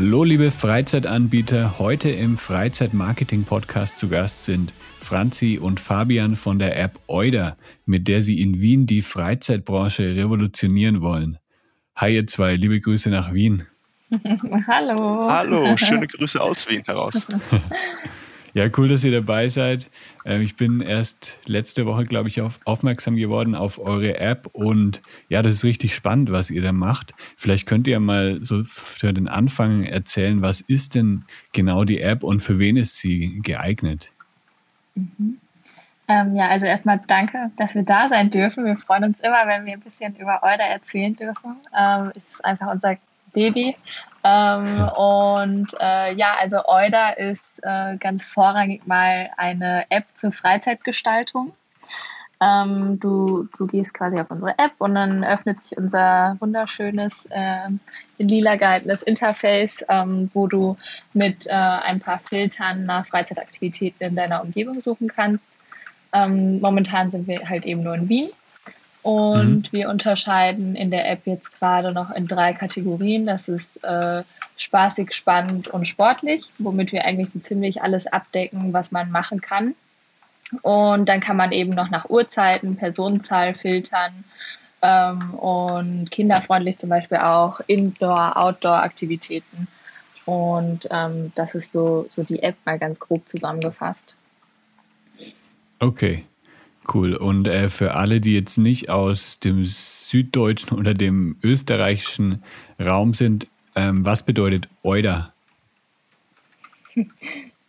Hallo liebe Freizeitanbieter, heute im Freizeitmarketing-Podcast zu Gast sind Franzi und Fabian von der App Euda, mit der sie in Wien die Freizeitbranche revolutionieren wollen. Hi ihr zwei, liebe Grüße nach Wien. Hallo. Hallo, schöne Grüße aus Wien heraus. Ja, cool, dass ihr dabei seid. Ähm, ich bin erst letzte Woche, glaube ich, auf, aufmerksam geworden auf eure App und ja, das ist richtig spannend, was ihr da macht. Vielleicht könnt ihr mal so für den Anfang erzählen, was ist denn genau die App und für wen ist sie geeignet? Mhm. Ähm, ja, also erstmal danke, dass wir da sein dürfen. Wir freuen uns immer, wenn wir ein bisschen über Euda erzählen dürfen. Ähm, es ist einfach unser Baby. Ähm, und äh, ja, also Euda ist äh, ganz vorrangig mal eine App zur Freizeitgestaltung. Ähm, du, du gehst quasi auf unsere App und dann öffnet sich unser wunderschönes, äh, in lila gehaltenes Interface, ähm, wo du mit äh, ein paar Filtern nach Freizeitaktivitäten in deiner Umgebung suchen kannst. Ähm, momentan sind wir halt eben nur in Wien. Und mhm. wir unterscheiden in der App jetzt gerade noch in drei Kategorien. Das ist äh, spaßig, spannend und sportlich, womit wir eigentlich so ziemlich alles abdecken, was man machen kann. Und dann kann man eben noch nach Uhrzeiten, Personenzahl filtern ähm, und kinderfreundlich zum Beispiel auch Indoor-, Outdoor-Aktivitäten. Und ähm, das ist so, so die App mal ganz grob zusammengefasst. Okay. Cool. Und äh, für alle, die jetzt nicht aus dem süddeutschen oder dem österreichischen Raum sind, ähm, was bedeutet Euda?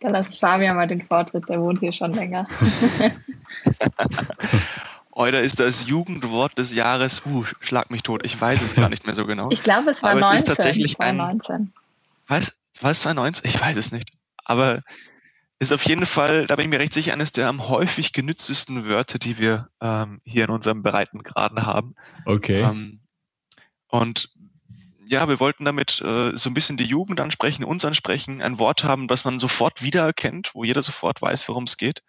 Da lässt Fabian mal den Vortritt, der wohnt hier schon länger. Euda ist das Jugendwort des Jahres. Uh, schlag mich tot. Ich weiß es gar nicht mehr so genau. Ich glaube, es war Aber 19. Es ist tatsächlich 2019. ein. Was? War es 2019? Ich weiß es nicht. Aber ist auf jeden Fall, da bin ich mir recht sicher, eines der am häufig genütztesten Wörter, die wir ähm, hier in unserem Breitengraden haben. Okay. Ähm, und ja, wir wollten damit äh, so ein bisschen die Jugend ansprechen, uns ansprechen, ein Wort haben, was man sofort wiedererkennt, wo jeder sofort weiß, worum es geht.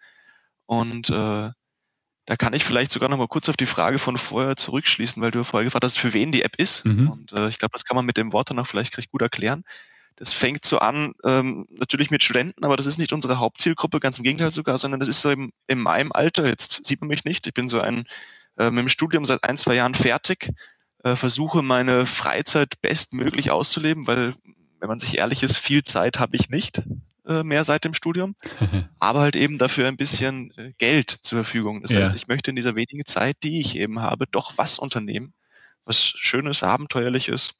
Und äh, da kann ich vielleicht sogar noch mal kurz auf die Frage von vorher zurückschließen, weil du vorher gefragt hast, für wen die App ist. Mhm. Und äh, ich glaube, das kann man mit dem Wort dann auch vielleicht recht gut erklären. Das fängt so an, ähm, natürlich mit Studenten, aber das ist nicht unsere Hauptzielgruppe, ganz im Gegenteil sogar, sondern das ist so im, in meinem Alter, jetzt sieht man mich nicht, ich bin so ein äh, mit dem Studium seit ein, zwei Jahren fertig, äh, versuche meine Freizeit bestmöglich auszuleben, weil, wenn man sich ehrlich ist, viel Zeit habe ich nicht äh, mehr seit dem Studium, aber halt eben dafür ein bisschen äh, Geld zur Verfügung. Das ja. heißt, ich möchte in dieser wenigen Zeit, die ich eben habe, doch was unternehmen, was Schönes, Abenteuerliches,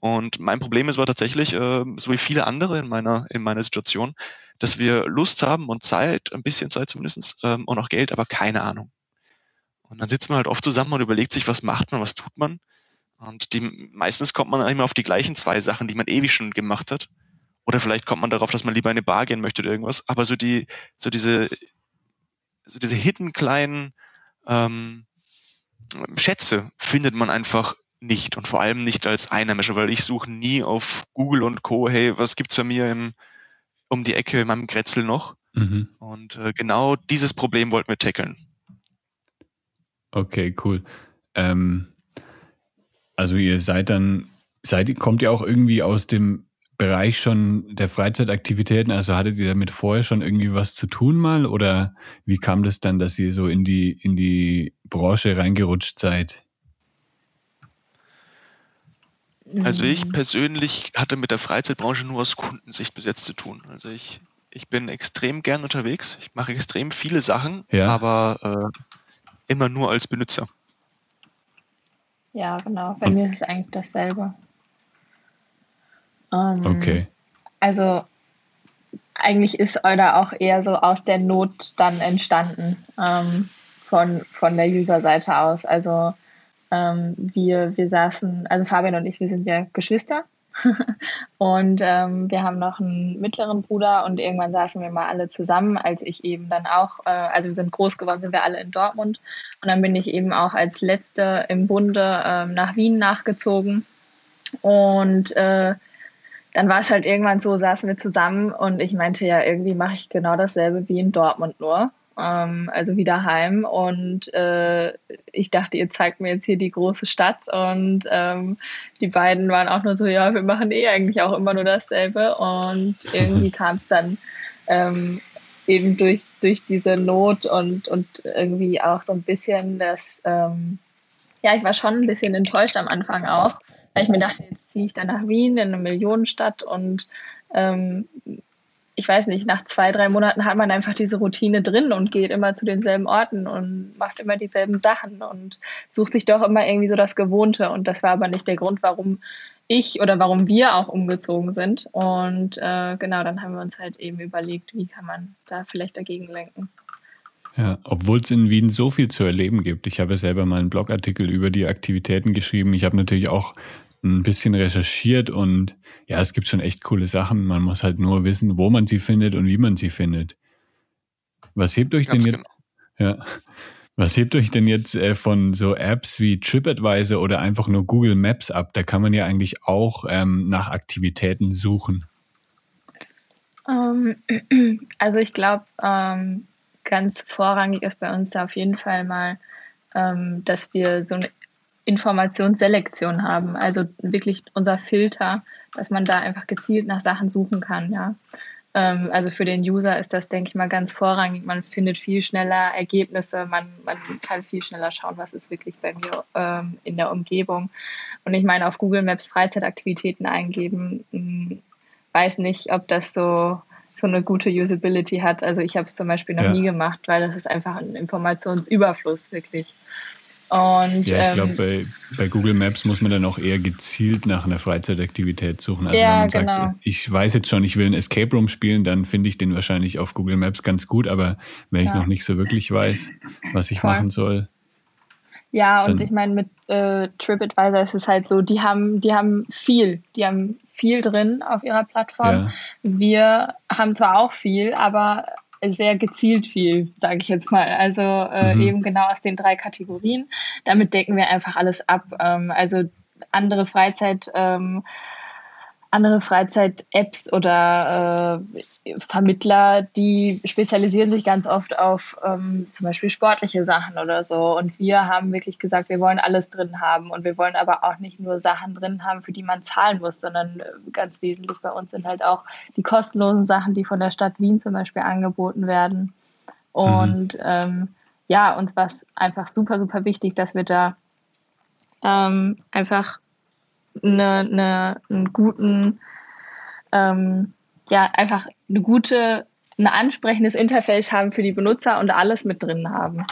und mein Problem ist aber tatsächlich, äh, so wie viele andere in meiner, in meiner Situation, dass wir Lust haben und Zeit, ein bisschen Zeit zumindest, ähm, und auch Geld, aber keine Ahnung. Und dann sitzt man halt oft zusammen und überlegt sich, was macht man, was tut man. Und die, meistens kommt man immer auf die gleichen zwei Sachen, die man ewig schon gemacht hat. Oder vielleicht kommt man darauf, dass man lieber in eine Bar gehen möchte oder irgendwas. Aber so die, so diese, so diese hidden kleinen ähm, Schätze findet man einfach nicht und vor allem nicht als Einheimischer, weil ich suche nie auf Google und Co. Hey, was gibt's bei mir im, um die Ecke in meinem Kretzel noch? Mhm. Und äh, genau dieses Problem wollten wir tackeln. Okay, cool. Ähm, also ihr seid dann, seid, kommt ihr auch irgendwie aus dem Bereich schon der Freizeitaktivitäten? Also hattet ihr damit vorher schon irgendwie was zu tun mal? Oder wie kam das dann, dass ihr so in die, in die Branche reingerutscht seid? Also ich mhm. persönlich hatte mit der Freizeitbranche nur aus Kundensicht bis jetzt zu tun. Also ich, ich bin extrem gern unterwegs, ich mache extrem viele Sachen, ja. aber äh, immer nur als Benutzer. Ja, genau. Bei mir ist es eigentlich dasselbe. Ähm, okay. Also eigentlich ist Euda auch eher so aus der Not dann entstanden ähm, von, von der User-Seite aus. Also ähm, wir, wir saßen, also Fabian und ich, wir sind ja Geschwister. und ähm, wir haben noch einen mittleren Bruder und irgendwann saßen wir mal alle zusammen, als ich eben dann auch, äh, also wir sind groß geworden, sind wir alle in Dortmund. Und dann bin ich eben auch als Letzte im Bunde ähm, nach Wien nachgezogen. Und äh, dann war es halt irgendwann so, saßen wir zusammen und ich meinte ja, irgendwie mache ich genau dasselbe wie in Dortmund nur. Ähm, also wieder heim. Und äh, ich dachte, ihr zeigt mir jetzt hier die große Stadt. Und ähm, die beiden waren auch nur so, ja, wir machen eh eigentlich auch immer nur dasselbe. Und irgendwie kam es dann ähm, eben durch, durch diese Not und, und irgendwie auch so ein bisschen das, ähm, ja, ich war schon ein bisschen enttäuscht am Anfang auch weil ich mir dachte, jetzt ziehe ich dann nach Wien in eine Millionenstadt und ähm, ich weiß nicht, nach zwei, drei Monaten hat man einfach diese Routine drin und geht immer zu denselben Orten und macht immer dieselben Sachen und sucht sich doch immer irgendwie so das Gewohnte. Und das war aber nicht der Grund, warum ich oder warum wir auch umgezogen sind. Und äh, genau, dann haben wir uns halt eben überlegt, wie kann man da vielleicht dagegen lenken. Ja, obwohl es in Wien so viel zu erleben gibt. Ich habe selber mal einen Blogartikel über die Aktivitäten geschrieben. Ich habe natürlich auch ein bisschen recherchiert und ja, es gibt schon echt coole Sachen. Man muss halt nur wissen, wo man sie findet und wie man sie findet. Was hebt euch Ganz denn jetzt? Genau. Ja. Was hebt euch denn jetzt äh, von so Apps wie TripAdvisor oder einfach nur Google Maps ab? Da kann man ja eigentlich auch ähm, nach Aktivitäten suchen. Um, ähm, also ich glaube, ähm, ganz vorrangig ist bei uns da auf jeden Fall mal, ähm, dass wir so eine Informationsselektion haben, also wirklich unser Filter, dass man da einfach gezielt nach Sachen suchen kann, ja. Ähm, also für den User ist das, denke ich mal, ganz vorrangig. Man findet viel schneller Ergebnisse, man, man kann viel schneller schauen, was ist wirklich bei mir ähm, in der Umgebung. Und ich meine, auf Google Maps Freizeitaktivitäten eingeben, mh, hm, weiß nicht, ob das so so eine gute Usability hat. Also ich habe es zum Beispiel noch ja. nie gemacht, weil das ist einfach ein Informationsüberfluss wirklich. Und, ja, ich glaube, ähm, bei, bei, Google Maps muss man dann auch eher gezielt nach einer Freizeitaktivität suchen. Also ja, wenn man genau. sagt, ich weiß jetzt schon, ich will ein Escape Room spielen, dann finde ich den wahrscheinlich auf Google Maps ganz gut, aber wenn ja. ich noch nicht so wirklich weiß, was ich Voll. machen soll. Ja, und ich meine, mit äh, TripAdvisor ist es halt so, die haben, die haben viel, die haben viel drin auf ihrer Plattform. Ja. Wir haben zwar auch viel, aber sehr gezielt viel, sage ich jetzt mal. Also äh, mhm. eben genau aus den drei Kategorien. Damit decken wir einfach alles ab. Ähm, also andere Freizeit. Ähm, andere Freizeit-Apps oder äh, Vermittler, die spezialisieren sich ganz oft auf ähm, zum Beispiel sportliche Sachen oder so. Und wir haben wirklich gesagt, wir wollen alles drin haben und wir wollen aber auch nicht nur Sachen drin haben, für die man zahlen muss, sondern äh, ganz wesentlich bei uns sind halt auch die kostenlosen Sachen, die von der Stadt Wien zum Beispiel angeboten werden. Und mhm. ähm, ja, uns war es einfach super, super wichtig, dass wir da ähm, einfach eine, eine, einen guten, ähm, ja, einfach eine gute, ein ansprechendes Interface haben für die Benutzer und alles mit drin haben.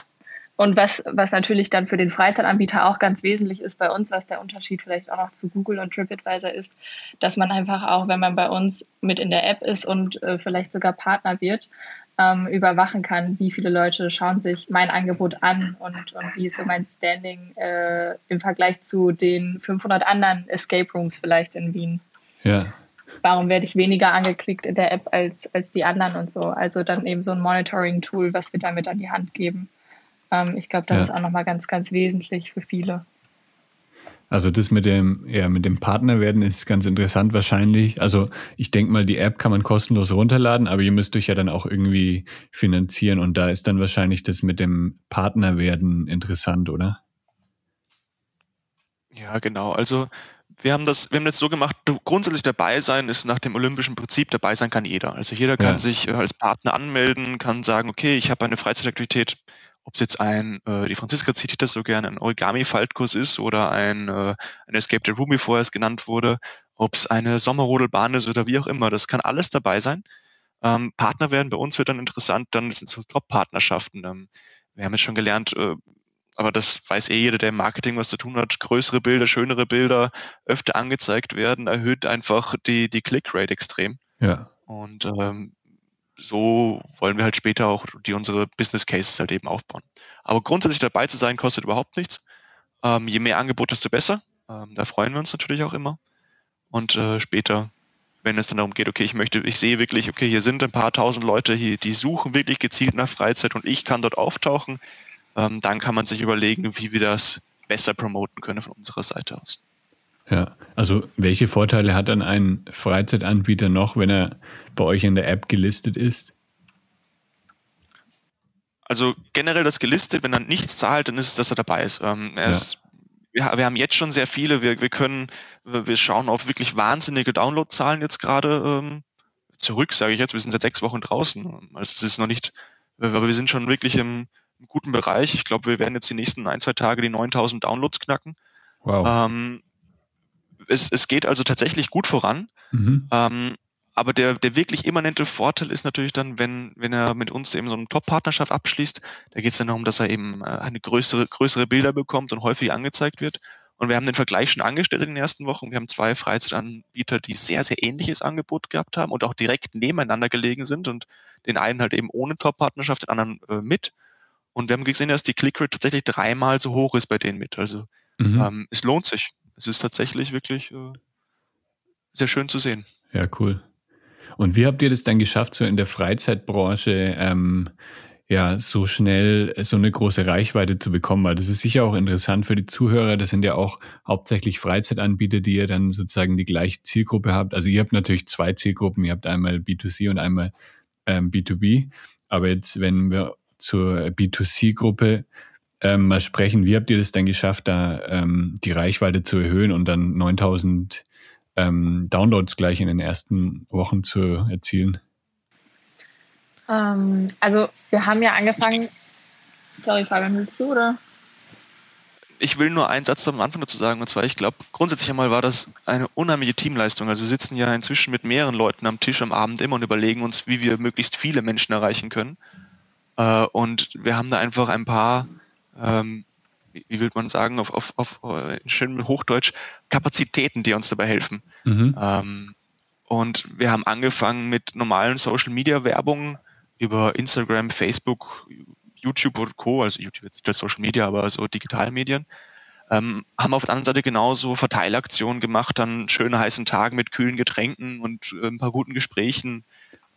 Und was, was natürlich dann für den Freizeitanbieter auch ganz wesentlich ist bei uns, was der Unterschied vielleicht auch noch zu Google und TripAdvisor ist, dass man einfach auch, wenn man bei uns mit in der App ist und äh, vielleicht sogar Partner wird, ähm, überwachen kann, wie viele Leute schauen sich mein Angebot an und, und wie ist so mein Standing äh, im Vergleich zu den 500 anderen Escape Rooms vielleicht in Wien. Ja. Warum werde ich weniger angeklickt in der App als, als die anderen und so? Also dann eben so ein Monitoring-Tool, was wir damit an die Hand geben. Ähm, ich glaube, das ja. ist auch nochmal ganz, ganz wesentlich für viele. Also das mit dem, ja, mit dem Partner werden ist ganz interessant wahrscheinlich. Also ich denke mal, die App kann man kostenlos runterladen, aber ihr müsst euch ja dann auch irgendwie finanzieren und da ist dann wahrscheinlich das mit dem Partner werden interessant, oder? Ja, genau. Also wir haben das, wir haben das so gemacht, grundsätzlich dabei sein ist nach dem olympischen Prinzip, dabei sein kann jeder. Also jeder kann ja. sich äh, als Partner anmelden, kann sagen, okay, ich habe eine Freizeitaktivität, ob es jetzt ein, äh, die Franziska zitiert das so gerne, ein Origami-Faltkurs ist oder ein, äh, ein Escape the Room, wie vorher es genannt wurde, ob es eine Sommerrodelbahn ist oder wie auch immer, das kann alles dabei sein. Ähm, Partner werden bei uns wird dann interessant, dann sind so Top-Partnerschaften. Ähm, wir haben jetzt schon gelernt, äh, aber das weiß eh jeder, der im Marketing was zu tun hat, größere Bilder, schönere Bilder öfter angezeigt werden, erhöht einfach die, die Click-Rate extrem. Ja. Und ähm, so wollen wir halt später auch die unsere Business Cases halt eben aufbauen. Aber grundsätzlich dabei zu sein, kostet überhaupt nichts. Ähm, je mehr Angebot, desto besser. Ähm, da freuen wir uns natürlich auch immer. Und äh, später, wenn es dann darum geht, okay, ich möchte, ich sehe wirklich, okay, hier sind ein paar tausend Leute hier, die suchen wirklich gezielt nach Freizeit und ich kann dort auftauchen, ähm, dann kann man sich überlegen, wie wir das besser promoten können von unserer Seite aus. Ja, also welche Vorteile hat dann ein Freizeitanbieter noch, wenn er bei euch in der App gelistet ist? Also generell das gelistet, wenn er nichts zahlt, dann ist es, dass er dabei ist. Ähm, er ja. ist wir, wir, haben jetzt schon sehr viele. Wir, wir können, wir schauen auf wirklich wahnsinnige Downloadzahlen jetzt gerade ähm, zurück, sage ich jetzt. Wir sind seit sechs Wochen draußen. Also es ist noch nicht, aber wir sind schon wirklich im, im guten Bereich. Ich glaube, wir werden jetzt die nächsten ein, zwei Tage die 9000 Downloads knacken. Wow. Ähm, es, es geht also tatsächlich gut voran. Mhm. Ähm, aber der, der wirklich immanente Vorteil ist natürlich dann, wenn, wenn er mit uns eben so eine Top-Partnerschaft abschließt, da geht es dann darum, dass er eben äh, eine größere, größere Bilder bekommt und häufig angezeigt wird. Und wir haben den Vergleich schon angestellt in den ersten Wochen. Wir haben zwei Freizeitanbieter, die sehr, sehr ähnliches Angebot gehabt haben und auch direkt nebeneinander gelegen sind und den einen halt eben ohne Top-Partnerschaft, den anderen äh, mit. Und wir haben gesehen, dass die Clickrate tatsächlich dreimal so hoch ist bei denen mit. Also mhm. ähm, es lohnt sich. Es ist tatsächlich wirklich äh, sehr schön zu sehen. Ja, cool. Und wie habt ihr das dann geschafft, so in der Freizeitbranche ähm, ja so schnell so eine große Reichweite zu bekommen? Weil das ist sicher auch interessant für die Zuhörer. Das sind ja auch hauptsächlich Freizeitanbieter, die ihr dann sozusagen die gleiche Zielgruppe habt. Also ihr habt natürlich zwei Zielgruppen. Ihr habt einmal B2C und einmal ähm, B2B. Aber jetzt, wenn wir zur B2C-Gruppe ähm, mal sprechen, wie habt ihr das denn geschafft, da ähm, die Reichweite zu erhöhen und dann 9000 ähm, Downloads gleich in den ersten Wochen zu erzielen? Ähm, also wir haben ja angefangen. Sorry, Fabian, willst du oder? Ich will nur einen Satz am Anfang dazu sagen, und zwar, ich glaube, grundsätzlich einmal war das eine unheimliche Teamleistung. Also wir sitzen ja inzwischen mit mehreren Leuten am Tisch am Abend immer und überlegen uns, wie wir möglichst viele Menschen erreichen können. Äh, und wir haben da einfach ein paar ähm, wie will man sagen, auf, auf, auf äh, schönem Hochdeutsch, Kapazitäten, die uns dabei helfen. Mhm. Ähm, und wir haben angefangen mit normalen Social Media Werbung über Instagram, Facebook, YouTube und Co., also YouTube jetzt nicht als Social Media, aber so Digitalmedien. Ähm, haben auf der anderen Seite genauso Verteilaktionen gemacht an schönen heißen Tagen mit kühlen Getränken und äh, ein paar guten Gesprächen.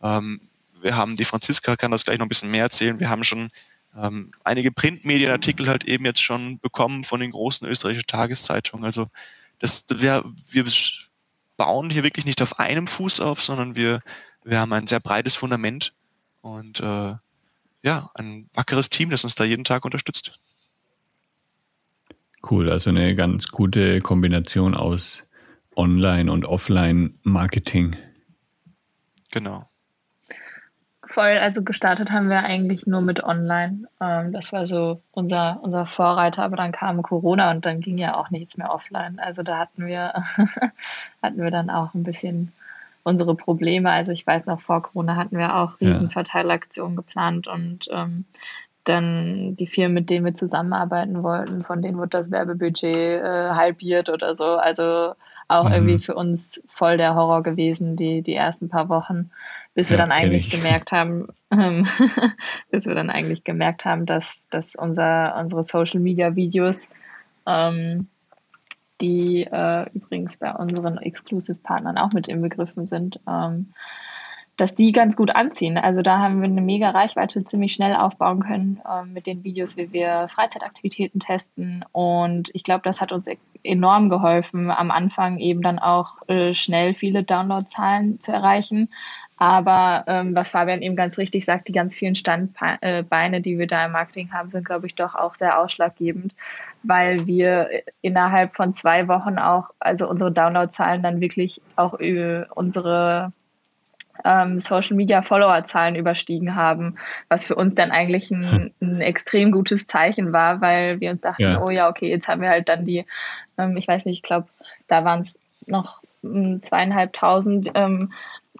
Ähm, wir haben, die Franziska kann das gleich noch ein bisschen mehr erzählen, wir haben schon ähm, einige Printmedienartikel halt eben jetzt schon bekommen von den großen österreichischen Tageszeitungen. Also das, wir, wir bauen hier wirklich nicht auf einem Fuß auf, sondern wir, wir haben ein sehr breites Fundament und äh, ja, ein wackeres Team, das uns da jeden Tag unterstützt. Cool, also eine ganz gute Kombination aus Online- und Offline-Marketing. Genau. Voll, also gestartet haben wir eigentlich nur mit Online. Ähm, das war so unser, unser Vorreiter, aber dann kam Corona und dann ging ja auch nichts mehr offline. Also da hatten wir, hatten wir dann auch ein bisschen unsere Probleme. Also ich weiß noch, vor Corona hatten wir auch Riesenverteilaktionen geplant und ähm, dann die Firmen, mit denen wir zusammenarbeiten wollten, von denen wurde das Werbebudget äh, halbiert oder so. Also auch mhm. irgendwie für uns voll der Horror gewesen, die, die ersten paar Wochen, bis ja, wir dann eigentlich gemerkt haben, ähm, bis wir dann eigentlich gemerkt haben, dass, dass unser, unsere Social Media Videos, ähm, die äh, übrigens bei unseren Exclusive Partnern auch mit inbegriffen sind, ähm, dass die ganz gut anziehen. Also da haben wir eine mega Reichweite ziemlich schnell aufbauen können äh, mit den Videos, wie wir Freizeitaktivitäten testen. Und ich glaube, das hat uns e-, enorm geholfen, am Anfang eben dann auch äh, schnell viele Downloadzahlen zu erreichen. Aber ähm, was Fabian eben ganz richtig sagt, die ganz vielen Standbeine, die wir da im Marketing haben, sind, glaube ich, doch auch sehr ausschlaggebend, weil wir innerhalb von zwei Wochen auch, also unsere Downloadzahlen dann wirklich auch über unsere ähm, Social Media Followerzahlen überstiegen haben, was für uns dann eigentlich ein, hm. ein, extrem gutes Zeichen war, weil wir uns dachten, ja. oh ja, okay, jetzt haben wir halt dann die, ähm, ich weiß nicht, ich glaube, da waren es noch hm, zweieinhalbtausend. Ähm,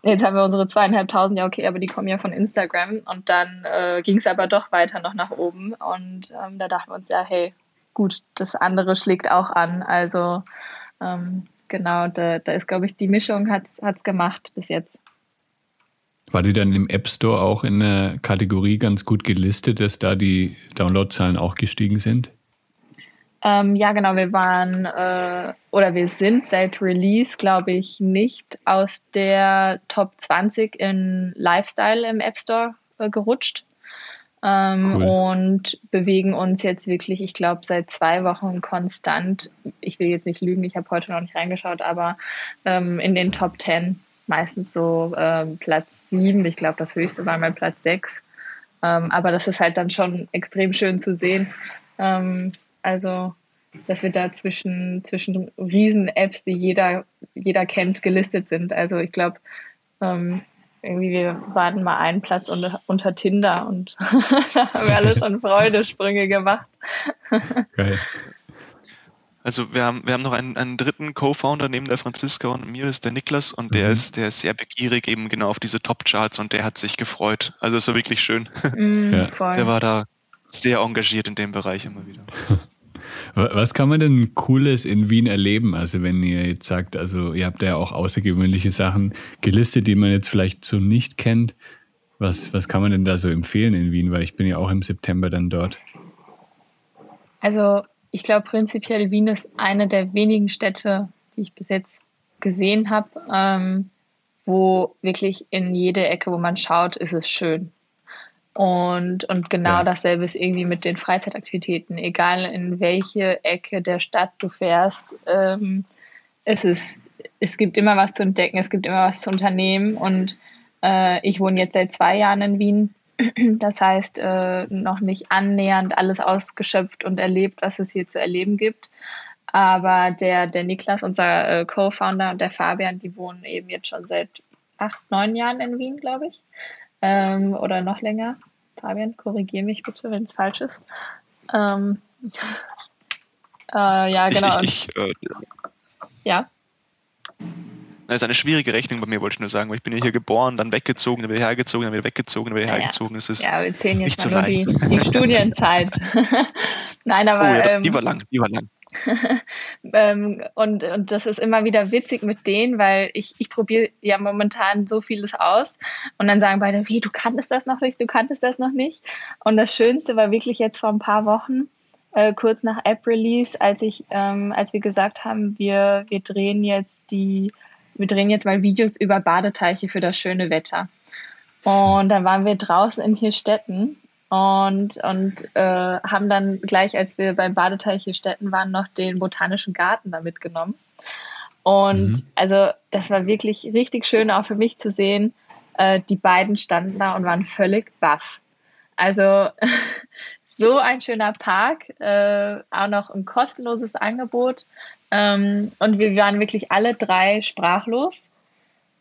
jetzt haben wir unsere zweieinhalbtausend, ja okay, aber die kommen ja von Instagram und dann äh, ging es aber doch weiter noch nach oben und ähm, da dachten wir uns ja, hey, gut, das andere schlägt auch an, also ähm, genau, da, da ist, glaube ich, die Mischung hat es gemacht bis jetzt. War die dann im App Store auch in der Kategorie ganz gut gelistet, dass da die Downloadzahlen auch gestiegen sind? Ähm, ja, genau. Wir waren äh, oder wir sind seit Release, glaube ich, nicht aus der Top 20 in Lifestyle im App Store äh, gerutscht. Ähm, cool. Und bewegen uns jetzt wirklich, ich glaube, seit zwei Wochen konstant. Ich will jetzt nicht lügen, ich habe heute noch nicht reingeschaut, aber ähm, in den Top 10 meistens so ähm, Platz 7. Ich glaube, das höchste war mal Platz 6. Ähm, aber das ist halt dann schon extrem schön zu sehen. Ähm, also, dass wir da zwischen, zwischen Riesen-Apps, die jeder, jeder kennt, gelistet sind. Also ich glaube, ähm, irgendwie wir waren mal einen Platz unter, unter Tinder und da haben wir alle schon Freudesprünge gemacht. Geil. Also wir haben, wir haben noch einen, einen dritten Co-Founder neben der Franziska und mir, das ist der Niklas und der mhm. ist, der ist sehr begierig eben genau auf diese Top-Charts und der hat sich gefreut. Also es war wirklich schön. Mm, ja. Der war da sehr engagiert in dem Bereich immer wieder. Was kann man denn Cooles in Wien erleben? Also wenn ihr jetzt sagt, also ihr habt ja auch außergewöhnliche Sachen gelistet, die man jetzt vielleicht so nicht kennt. Was, was kann man denn da so empfehlen in Wien? Weil ich bin ja auch im September dann dort. Also ich glaube prinzipiell Wien ist eine der wenigen Städte, die ich bis jetzt gesehen habe, ähm, wo wirklich in jede Ecke, wo man schaut, ist es schön. Und, und genau ja. dasselbe ist irgendwie mit den Freizeitaktivitäten. Egal in welche Ecke der Stadt du fährst, ähm, es, ist, es gibt immer was zu entdecken, es gibt immer was zu unternehmen. Und äh, ich wohne jetzt seit zwei Jahren in Wien. Das heißt, äh, noch nicht annähernd alles ausgeschöpft und erlebt, was es hier zu erleben gibt. Aber der, der Niklas, unser äh, Co-Founder und der Fabian, die wohnen eben jetzt schon seit acht, neun Jahren in Wien, glaube ich ähm, oder noch länger. Fabian, korrigiere mich bitte, wenn es falsch ist. Ähm, äh, ja, genau. Ich, ich, äh, ja. Das ist eine schwierige Rechnung bei mir, wollte ich nur sagen, weil ich bin ja hier geboren, dann weggezogen, dann wieder hergezogen, dann wieder weggezogen, dann wieder ja, hergezogen. Das ist ja, wir zählen jetzt mal nur die, die Studienzeit. Nein, aber. Oh, ja, ähm, die war lang, die war lang. ähm, und, und das ist immer wieder witzig mit denen, weil ich, ich probiere ja momentan so vieles aus und dann sagen beide, wie, du kanntest das noch nicht, du kanntest das noch nicht. Und das Schönste war wirklich jetzt vor ein paar Wochen, äh, kurz nach App-Release, als ich, ähm, als wir gesagt haben, wir, wir drehen jetzt die, wir drehen jetzt mal Videos über Badeteiche für das schöne Wetter. Und dann waren wir draußen in vier Städten und, und äh, haben dann gleich, als wir beim Badeteich hier Städten waren, noch den Botanischen Garten da mitgenommen. Und mhm. also das war wirklich richtig schön auch für mich zu sehen. Äh, die beiden standen da und waren völlig baff. Also so ein schöner Park, äh, auch noch ein kostenloses Angebot. Ähm, und wir waren wirklich alle drei sprachlos.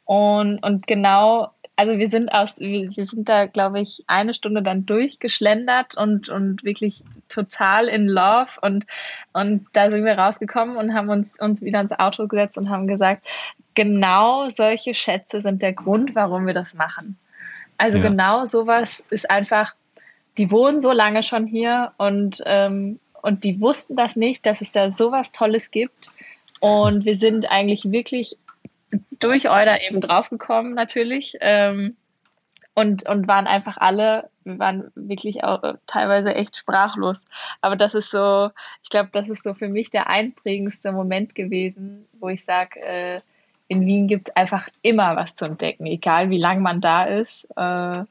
Und, und genau also wir sind aus, wir sind da, glaube ich, eine Stunde dann durchgeschlendert und, und wirklich total in Love und, und da sind wir rausgekommen und haben uns, uns wieder ins Auto gesetzt und haben gesagt, genau solche Schätze sind der Grund, warum wir das machen. Also ja. genau sowas ist einfach, die wohnen so lange schon hier und, ähm, und die wussten das nicht, dass es da sowas Tolles gibt. Und wir sind eigentlich wirklich durch Euda eben draufgekommen natürlich. Ähm, und, und waren einfach alle, wir waren wirklich auch äh, teilweise echt sprachlos. Aber das ist so, ich glaube, das ist so für mich der einprägendste Moment gewesen, wo ich sage, äh, in Wien gibt es einfach immer was zu entdecken, egal wie lang man da ist. Äh,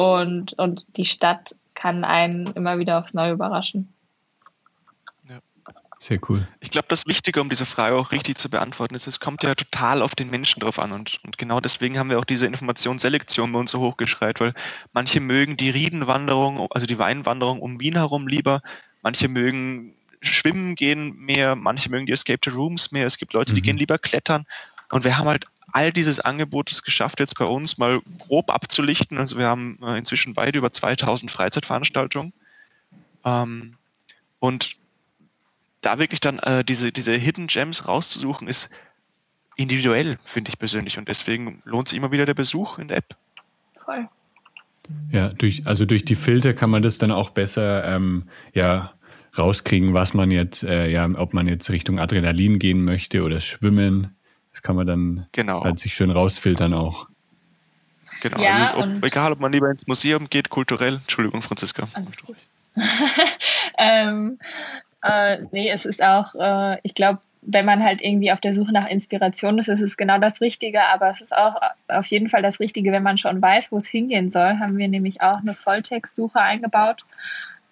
und, und die Stadt kann einen immer wieder aufs Neue überraschen. Sehr cool. Ich glaube, das Wichtige, um diese Frage auch richtig zu beantworten, ist, es kommt ja total auf den Menschen drauf an. Und, und genau deswegen haben wir auch diese Informationsselektion bei uns so hochgeschreit, weil manche mögen die Riedenwanderung, also die Weinwanderung um Wien herum lieber, manche mögen schwimmen gehen mehr, manche mögen die Escape to Rooms mehr, es gibt Leute, die mhm. gehen lieber klettern. Und wir haben halt all dieses Angebot geschafft, jetzt bei uns mal grob abzulichten. Also wir haben äh, inzwischen weit über 2000 Freizeitveranstaltungen. Ähm, und da wirklich dann äh, diese, diese Hidden Gems rauszusuchen, ist individuell, finde ich persönlich. Und deswegen lohnt sich immer wieder der Besuch in der App. Voll. Ja, durch, also durch die Filter kann man das dann auch besser ähm, ja, rauskriegen, was man jetzt, äh, ja, ob man jetzt Richtung Adrenalin gehen möchte oder Schwimmen. Das kann man dann genau. halt sich schön rausfiltern auch. Genau. Ja, also ob, egal, ob man lieber ins Museum geht, kulturell. Entschuldigung, Franziska. Alles gut. ähm, äh, nee, es ist auch, äh, ich glaube, wenn man halt irgendwie auf der Suche nach Inspiration ist, ist es genau das Richtige, aber es ist auch auf jeden Fall das Richtige, wenn man schon weiß, wo es hingehen soll, haben wir nämlich auch eine Volltextsuche eingebaut.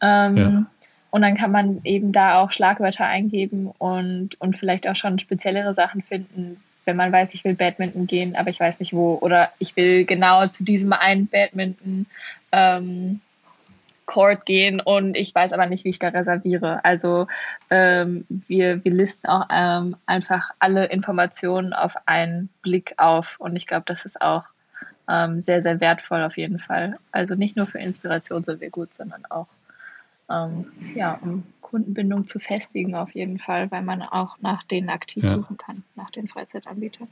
Ähm, ja. Und dann kann man eben da auch Schlagwörter eingeben und, und vielleicht auch schon speziellere Sachen finden, wenn man weiß, ich will Badminton gehen, aber ich weiß nicht wo. Oder ich will genau zu diesem einen Badminton ähm, Court gehen und ich weiß aber nicht, wie ich da reserviere. Also ähm, wir, wir listen auch ähm, einfach alle Informationen auf einen Blick auf und ich glaube, das ist auch ähm, sehr, sehr wertvoll auf jeden Fall. Also nicht nur für Inspiration sind wir gut, sondern auch ähm, ja, um Kundenbindung zu festigen auf jeden Fall, weil man auch nach denen aktiv ja. suchen kann, nach den Freizeitanbietern.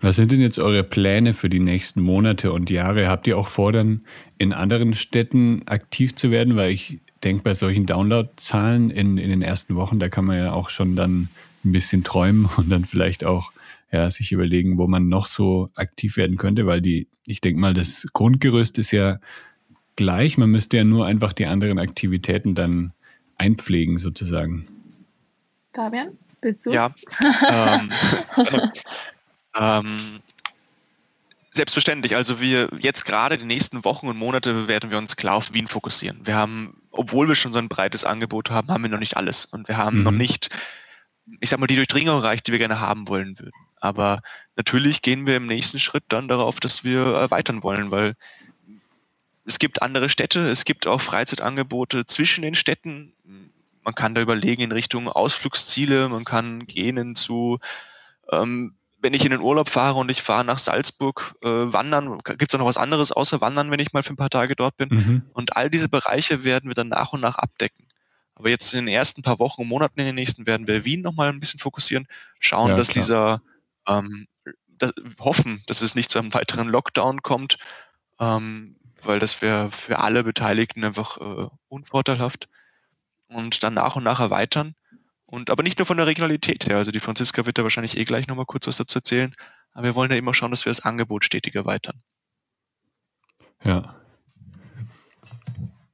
Was sind denn jetzt eure Pläne für die nächsten Monate und Jahre? Habt ihr auch vor, dann in anderen Städten aktiv zu werden? Weil ich denke, bei solchen Downloadzahlen in, in den ersten Wochen, da kann man ja auch schon dann ein bisschen träumen und dann vielleicht auch ja, sich überlegen, wo man noch so aktiv werden könnte, weil die, ich denke mal, das Grundgerüst ist ja gleich. Man müsste ja nur einfach die anderen Aktivitäten dann einpflegen, sozusagen. Fabian, willst du? Ja. ähm, ähm, selbstverständlich. Also wir jetzt gerade die nächsten Wochen und Monate werden wir uns klar auf Wien fokussieren. Wir haben, obwohl wir schon so ein breites Angebot haben, haben wir noch nicht alles. Und wir haben mhm. noch nicht, ich sag mal, die Durchdringung erreicht, die wir gerne haben wollen würden. Aber natürlich gehen wir im nächsten Schritt dann darauf, dass wir erweitern wollen, weil es gibt andere Städte, es gibt auch Freizeitangebote zwischen den Städten. Man kann da überlegen in Richtung Ausflugsziele, man kann gehen zu, ähm, wenn ich in den Urlaub fahre und ich fahre nach Salzburg äh, wandern, gibt es da noch was anderes außer wandern, wenn ich mal für ein paar Tage dort bin. Mhm. Und all diese Bereiche werden wir dann nach und nach abdecken. Aber jetzt in den ersten paar Wochen und Monaten in den nächsten werden wir Wien nochmal ein bisschen fokussieren, schauen, ja, dass klar. dieser ähm, das, hoffen, dass es nicht zu einem weiteren Lockdown kommt, ähm, weil das wäre für alle Beteiligten einfach äh, unvorteilhaft und dann nach und nach erweitern. Und aber nicht nur von der Regionalität her. Also die Franziska wird da wahrscheinlich eh gleich nochmal kurz was dazu erzählen. Aber wir wollen ja immer schauen, dass wir das Angebot stetig erweitern. Ja.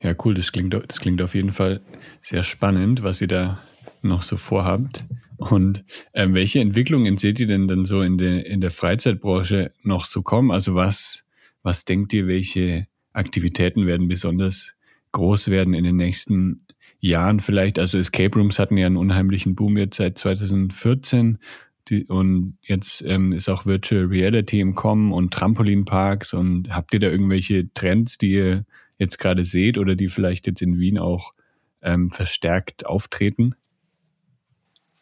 Ja, cool. Das klingt, das klingt auf jeden Fall sehr spannend, was ihr da noch so vorhabt. Und äh, welche Entwicklungen seht ihr denn dann so in der, in der Freizeitbranche noch so kommen? Also was, was denkt ihr, welche Aktivitäten werden besonders groß werden in den nächsten Jahren vielleicht. Also Escape Rooms hatten ja einen unheimlichen Boom jetzt seit 2014. Die, und jetzt ähm, ist auch Virtual Reality im Kommen und Trampolinparks. Und habt ihr da irgendwelche Trends, die ihr jetzt gerade seht oder die vielleicht jetzt in Wien auch ähm, verstärkt auftreten?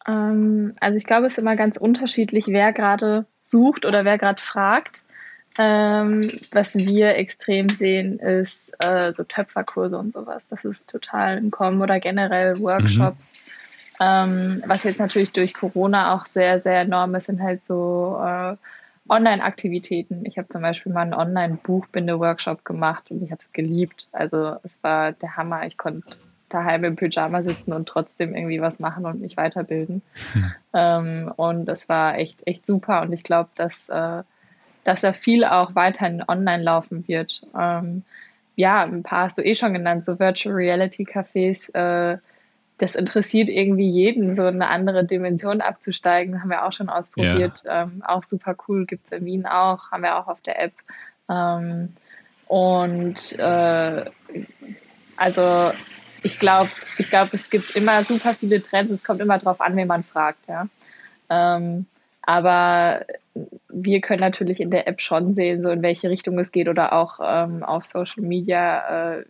Ähm, also ich glaube, es ist immer ganz unterschiedlich, wer gerade sucht oder wer gerade fragt. Ähm, was wir extrem sehen, ist äh, so Töpferkurse und sowas. Das ist total ein Kommen oder generell Workshops. Mhm. Ähm, was jetzt natürlich durch Corona auch sehr, sehr enorm ist, sind halt so äh, Online-Aktivitäten. Ich habe zum Beispiel mal einen Online-Buchbinde-Workshop gemacht und ich habe es geliebt. Also es war der Hammer. Ich konnte daheim im Pyjama sitzen und trotzdem irgendwie was machen und mich weiterbilden. Mhm. Ähm, und das war echt, echt super. Und ich glaube, dass äh, dass da viel auch weiterhin online laufen wird. Ähm, ja, ein paar hast du eh schon genannt, so Virtual Reality Cafés. Äh, das interessiert irgendwie jeden, so eine andere Dimension abzusteigen. Haben wir auch schon ausprobiert. Ja. Ähm, auch super cool, gibt es in Wien auch, haben wir auch auf der App. Ähm, und äh, also ich glaube, ich glaube, es gibt immer super viele Trends. Es kommt immer darauf an, wen man fragt, ja. Ähm, aber wir können natürlich in der App schon sehen, so in welche Richtung es geht oder auch ähm, auf Social Media, äh,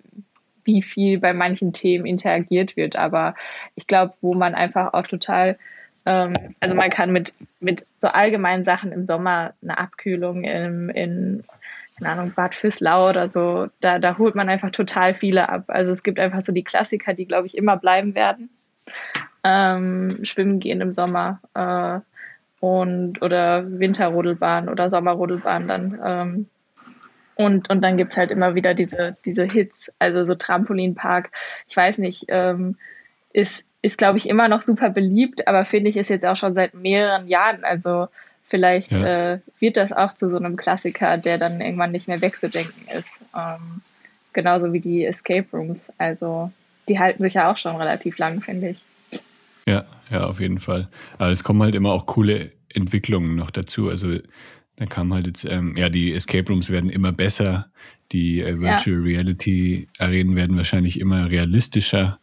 wie viel bei manchen Themen interagiert wird. Aber ich glaube, wo man einfach auch total, ähm, also man kann mit, mit so allgemeinen Sachen im Sommer eine Abkühlung im, in, keine Ahnung, Bad Füßlau oder so, da, da holt man einfach total viele ab. Also es gibt einfach so die Klassiker, die, glaube ich, immer bleiben werden. Ähm, Schwimmen gehen im Sommer. Äh, und oder Winterrodelbahn oder Sommerrodelbahn dann. Ähm, und, und dann gibt's halt immer wieder diese, diese Hits, also so Trampolinpark, ich weiß nicht, ähm, ist, ist glaube ich, immer noch super beliebt, aber finde ich, ist jetzt auch schon seit mehreren Jahren, also vielleicht ja. äh, wird das auch zu so einem Klassiker, der dann irgendwann nicht mehr wegzudenken ist. Ähm, genauso wie die Escape Rooms. Also die halten sich ja auch schon relativ lang, finde ich. Ja, ja, auf jeden Fall. Aber es kommen halt immer auch coole Entwicklungen noch dazu. Also dann kam halt jetzt, ähm, ja, die Escape Rooms werden immer besser, die äh, Virtual ja. Reality Arenen werden wahrscheinlich immer realistischer.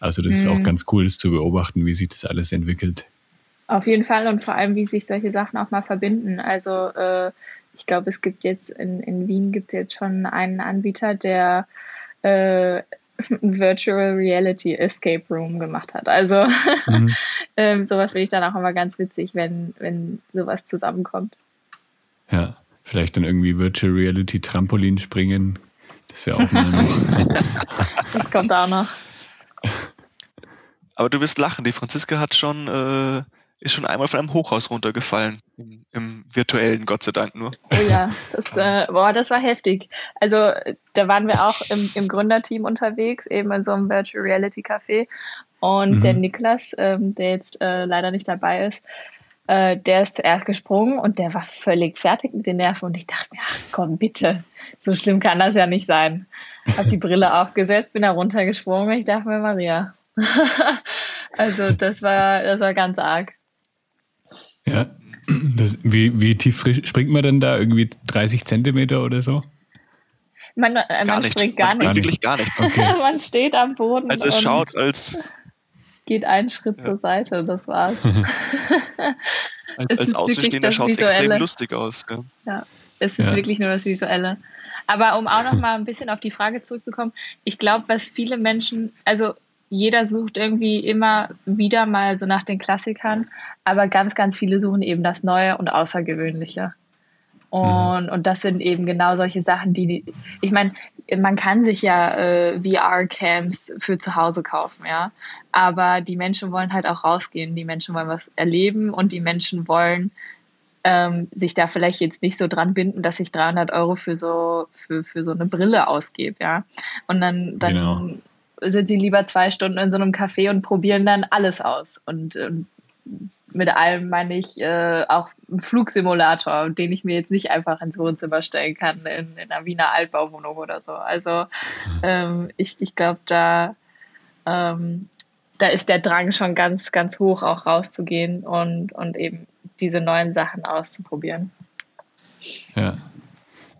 Also das mhm. ist auch mhm. ganz cool, das zu beobachten, wie sich das alles entwickelt. Auf jeden Fall und vor allem, wie sich solche Sachen auch mal verbinden. Also äh, ich glaube, es gibt jetzt in, in Wien gibt es jetzt schon einen Anbieter, der äh, Virtual Reality Escape Room gemacht hat. Also mhm. ähm, sowas finde ich dann auch immer ganz witzig, wenn, wenn sowas zusammenkommt. Ja, vielleicht dann irgendwie Virtual Reality Trampolin springen. Das wäre auch mal das kommt auch noch. Aber du wirst lachen, die Franziska hat schon äh, ist schon einmal von einem Hochhaus runtergefallen. Im, im virtuellen, Gott sei Dank nur. Oh ja, das, äh, boah, das war heftig. Also da waren wir auch im, im Gründerteam unterwegs, eben in so einem Virtual Reality Café. Und mhm. der Niklas, ähm, der jetzt äh, leider nicht dabei ist, äh, der ist zuerst gesprungen und der war völlig fertig mit den Nerven. Und ich dachte mir, ach komm, bitte, so schlimm kann das ja nicht sein. Hab die Brille aufgesetzt, bin da runtergesprungen. Ich dachte mir, Maria. also das war, das war ganz arg. Ja. Das, wie, wie tief springt man denn da? Irgendwie 30 Zentimeter oder so? Man, äh, man springt gar, man nicht. Wirklich gar nicht. Okay. man steht am Boden. Also es schaut als. Geht einen Schritt ja. zur Seite, das war's. als als Außenstehender schaut es extrem lustig aus. Ja, ja es ist ja. wirklich nur das Visuelle. Aber um auch noch mal ein bisschen auf die Frage zurückzukommen, ich glaube, was viele Menschen, also jeder sucht irgendwie immer wieder mal so nach den Klassikern, aber ganz, ganz viele suchen eben das Neue und Außergewöhnliche. Und, mhm. und das sind eben genau solche Sachen, die, ich meine, man kann sich ja äh, VR-Camps für zu Hause kaufen, ja. Aber die Menschen wollen halt auch rausgehen, die Menschen wollen was erleben und die Menschen wollen ähm, sich da vielleicht jetzt nicht so dran binden, dass ich 300 Euro für so, für, für so eine Brille ausgebe, ja. Und dann, dann genau sind sie lieber zwei Stunden in so einem Café und probieren dann alles aus. Und, und mit allem meine ich äh, auch einen Flugsimulator, den ich mir jetzt nicht einfach ins Wohnzimmer stellen kann in, in einer Wiener Altbauwohnung oder so. Also ähm, ich, ich glaube, da, ähm, da ist der Drang schon ganz, ganz hoch, auch rauszugehen und, und eben diese neuen Sachen auszuprobieren. Ja.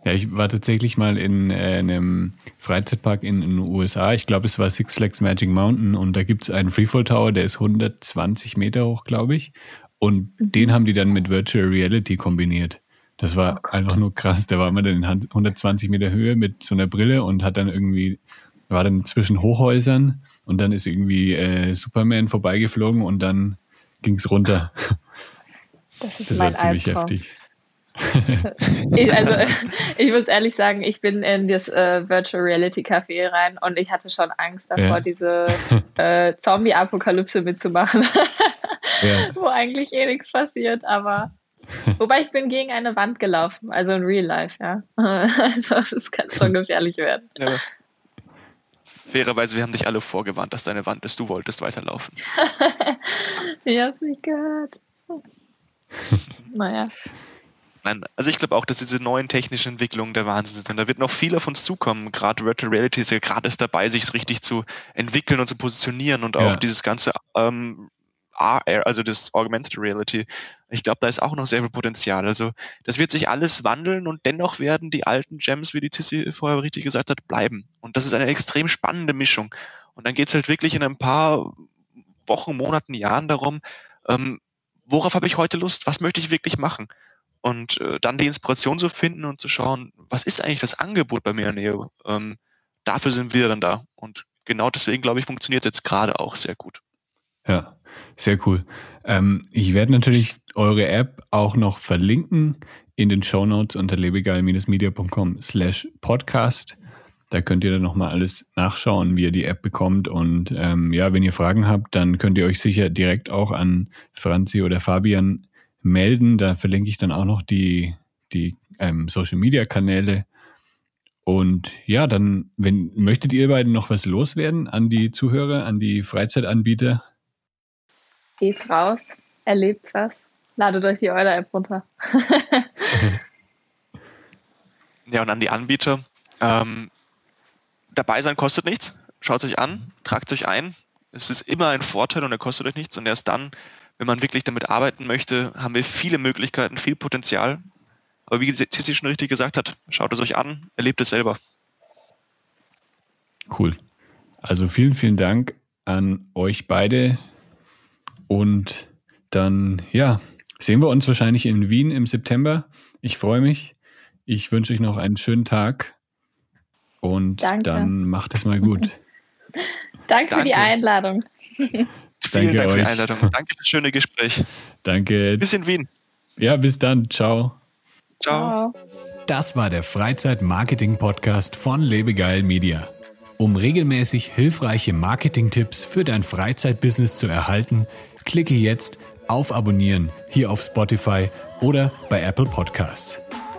Ja, ich war tatsächlich mal in äh, einem Freizeitpark in, in, den USA. Ich glaube, es war Six Flags Magic Mountain und da gibt es einen Freefall Tower, der ist 120 Meter hoch, glaube ich. Und mhm. den haben die dann mit Virtual Reality kombiniert. Das war oh einfach nur krass. Der war immer dann in 120 Meter Höhe mit so einer Brille und hat dann irgendwie, war dann zwischen Hochhäusern und dann ist irgendwie äh, Superman vorbeigeflogen und dann ging es runter. Das ist das war ziemlich Albtraum. heftig. Ich, also ich muss ehrlich sagen, ich bin in das äh, Virtual Reality Café rein und ich hatte schon Angst davor, ja. diese äh, Zombie-Apokalypse mitzumachen, ja. wo eigentlich eh nichts passiert, aber wobei ich bin gegen eine Wand gelaufen, also in Real Life, ja. Also es kann schon gefährlich werden. Ja. Fairerweise, wir haben dich alle vorgewarnt, dass deine Wand ist, du wolltest weiterlaufen. ich hab's nicht gehört. naja. Nein, also ich glaube auch, dass diese neuen technischen Entwicklungen der Wahnsinn sind. Und da wird noch viel auf uns zukommen. Gerade Virtual Reality ist ja gerade erst dabei, sich richtig zu entwickeln und zu positionieren und auch ja. dieses ganze ähm, AR, also das Augmented Reality. Ich glaube, da ist auch noch sehr viel Potenzial. Also das wird sich alles wandeln und dennoch werden die alten Gems, wie die Tissi vorher richtig gesagt hat, bleiben. Und das ist eine extrem spannende Mischung. Und dann geht es halt wirklich in ein paar Wochen, Monaten, Jahren darum, ähm, worauf habe ich heute Lust? Was möchte ich wirklich machen? Und äh, dann die Inspiration zu finden und zu schauen, was ist eigentlich das Angebot bei mir in Nähe? Ähm, dafür sind wir dann da. Und genau deswegen, glaube ich, funktioniert jetzt gerade auch sehr gut. Ja, sehr cool. Ähm, ich werde natürlich eure App auch noch verlinken in den Show Notes unter lebegeil-media.com slash podcast. Da könnt ihr dann nochmal alles nachschauen, wie ihr die App bekommt. Und ähm, ja, wenn ihr Fragen habt, dann könnt ihr euch sicher direkt auch an Franzi oder Fabian melden. Da verlinke ich dann auch noch die, die ähm, Social Media Kanäle. Und ja, dann, wenn möchtet ihr beiden noch was loswerden an die Zuhörer, an die Freizeitanbieter? Geht's raus, erlebt's was Ladet euch die Euler-App runter. ja, und an die Anbieter. Ähm, dabei sein kostet nichts. Schaut es euch an, tragt euch ein. Es ist immer ein Vorteil und er kostet euch nichts. Und erst dann, wenn man wirklich damit arbeiten möchte, haben wir viele Möglichkeiten, viel Potenzial. Aber wie Cissi schon richtig gesagt hat, schaut es euch an, erlebt es selber. Cool. Also vielen, vielen Dank an euch beide. Und dann, ja, sehen wir uns wahrscheinlich in Wien im September. Ich freue mich. Ich wünsche euch noch einen schönen Tag. Und Danke. dann macht es mal gut. Danke, Danke, für die Einladung. Vielen Danke Dank euch. für die Einladung. Danke für das schöne Gespräch. Danke. Bis in Wien. Ja, bis dann. Ciao. Ciao. Das war der Freizeit-Marketing-Podcast von Lebegeil Media. Um regelmäßig hilfreiche Marketing-Tipps für dein Freizeitbusiness zu erhalten, klicke jetzt auf Abonnieren hier auf Spotify oder bei Apple Podcasts.